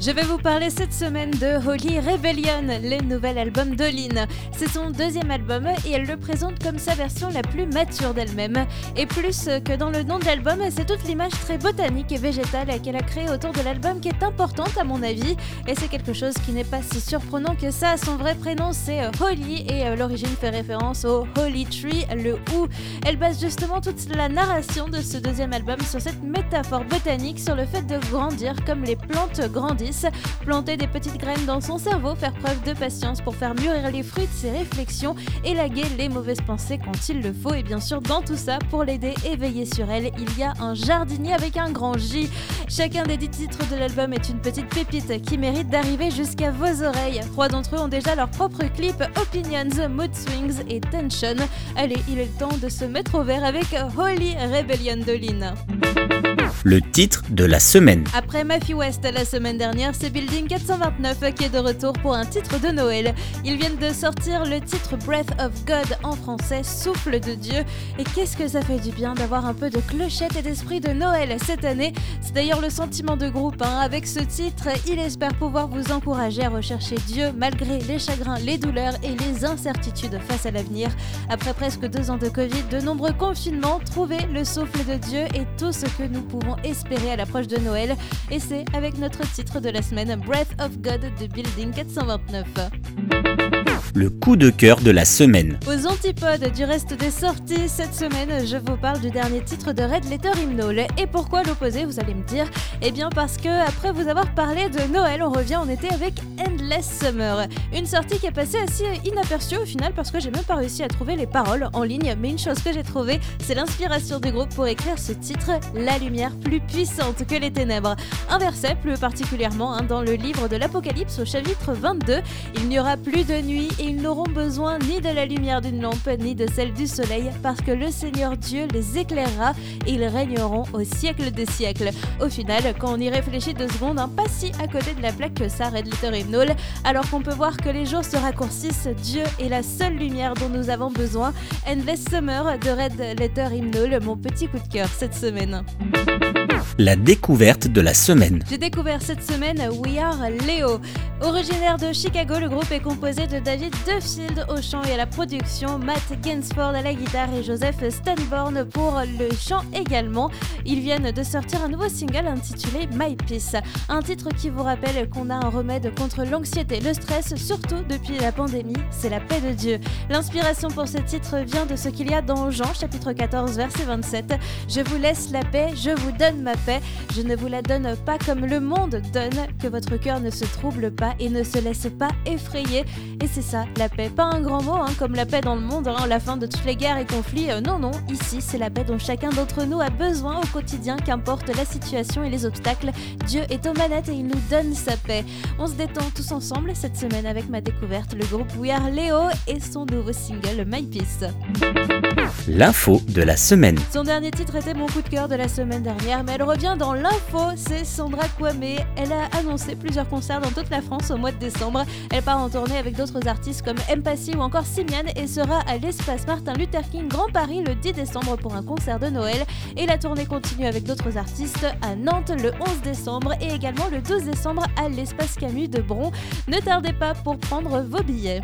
Je vais vous parler cette semaine de Holy Rebellion, le nouvel album d'Olin. C'est son deuxième album et elle le présente comme sa version la plus mature d'elle-même. Et plus que dans le nom de l'album, c'est toute l'image très botanique et végétale qu'elle a créée autour de l'album qui est importante à mon avis. Et c'est quelque chose qui n'est pas si surprenant que ça. Son vrai prénom c'est Holly et euh, l'origine fait référence au Holy Tree, le ou. Elle base justement toute la narration de ce deuxième album sur cette métaphore botanique, sur le fait de grandir comme les plantes grandissent, planter des petites graines dans son cerveau, faire preuve de patience pour faire mûrir les fruits de ses réflexions, élaguer les mauvaises pensées quand il le faut. Et bien sûr, dans tout ça, pour l'aider et veiller sur elle, il y a un jardinier avec un grand J. Chacun des dix titres de l'album est une petite pépite qui mérite d'arriver jusqu'à vos oreilles. Trois d'entre eux ont déjà leur propre clip Opinions, Mood Swings et Tension. Allez, il est le temps de se mettre au vert avec Holy Rebellion de Lynn le titre de la semaine. Après Matthew West la semaine dernière, c'est Building 429 qui est de retour pour un titre de Noël. Ils viennent de sortir le titre Breath of God en français, Souffle de Dieu. Et qu'est-ce que ça fait du bien d'avoir un peu de clochette et d'esprit de Noël cette année. C'est d'ailleurs le sentiment de groupe. Hein. Avec ce titre, il espère pouvoir vous encourager à rechercher Dieu malgré les chagrins, les douleurs et les incertitudes face à l'avenir. Après presque deux ans de Covid, de nombreux confinements, trouver le souffle de Dieu est tout ce que nous pouvons espérer à l'approche de Noël. Et c'est avec notre titre de la semaine, Breath of God de Building 429 le coup de cœur de la semaine. Aux antipodes du reste des sorties, cette semaine, je vous parle du dernier titre de Red Letter Hymnal. Et pourquoi l'opposé, vous allez me dire? Eh bien parce que après vous avoir parlé de Noël, on revient en été avec Endless Summer. Une sortie qui est passée assez inaperçue au final parce que j'ai même pas réussi à trouver les paroles en ligne. Mais une chose que j'ai trouvée, c'est l'inspiration du groupe pour écrire ce titre, La lumière plus puissante que les ténèbres. Un verset plus particulièrement hein, dans le livre de l'Apocalypse au chapitre 22. Il n'y aura plus de nuit ils n'auront besoin ni de la lumière d'une lampe ni de celle du soleil, parce que le Seigneur Dieu les éclairera et ils régneront au siècle des siècles. Au final, quand on y réfléchit deux secondes, hein, pas si à côté de la plaque que ça, Red Letter Hymnal, alors qu'on peut voir que les jours se raccourcissent, Dieu est la seule lumière dont nous avons besoin. Endless Summer de Red Letter Hymnal, mon petit coup de cœur cette semaine la découverte de la semaine. J'ai découvert cette semaine We Are Leo. Originaire de Chicago, le groupe est composé de David Duffield au chant et à la production, Matt Gainsford à la guitare et Joseph Stanborn pour le chant également. Ils viennent de sortir un nouveau single intitulé My Peace, un titre qui vous rappelle qu'on a un remède contre l'anxiété, le stress, surtout depuis la pandémie, c'est la paix de Dieu. L'inspiration pour ce titre vient de ce qu'il y a dans Jean chapitre 14 verset 27. Je vous laisse la paix, je vous donne ma paix. Je ne vous la donne pas comme le monde donne, que votre cœur ne se trouble pas et ne se laisse pas effrayer. Et c'est ça, la paix. Pas un grand mot, hein, comme la paix dans le monde, hein, la fin de toutes les guerres et conflits. Euh, non, non, ici, c'est la paix dont chacun d'entre nous a besoin au quotidien, qu'importe la situation et les obstacles. Dieu est aux manettes et il nous donne sa paix. On se détend tous ensemble cette semaine avec ma découverte, le groupe We Are Léo et son nouveau single My Peace. L'info de la semaine. Son dernier titre était mon coup de cœur de la semaine dernière, mais elle revient dans l'info. C'est Sandra Kwame. Elle a annoncé plusieurs concerts dans toute la France au mois de décembre. Elle part en tournée avec d'autres artistes comme Empathy ou encore Simian et sera à l'espace Martin Luther King Grand Paris le 10 décembre pour un concert de Noël. Et la tournée continue avec d'autres artistes à Nantes le 11 décembre et également le 12 décembre à l'espace Camus de Bron. Ne tardez pas pour prendre vos billets.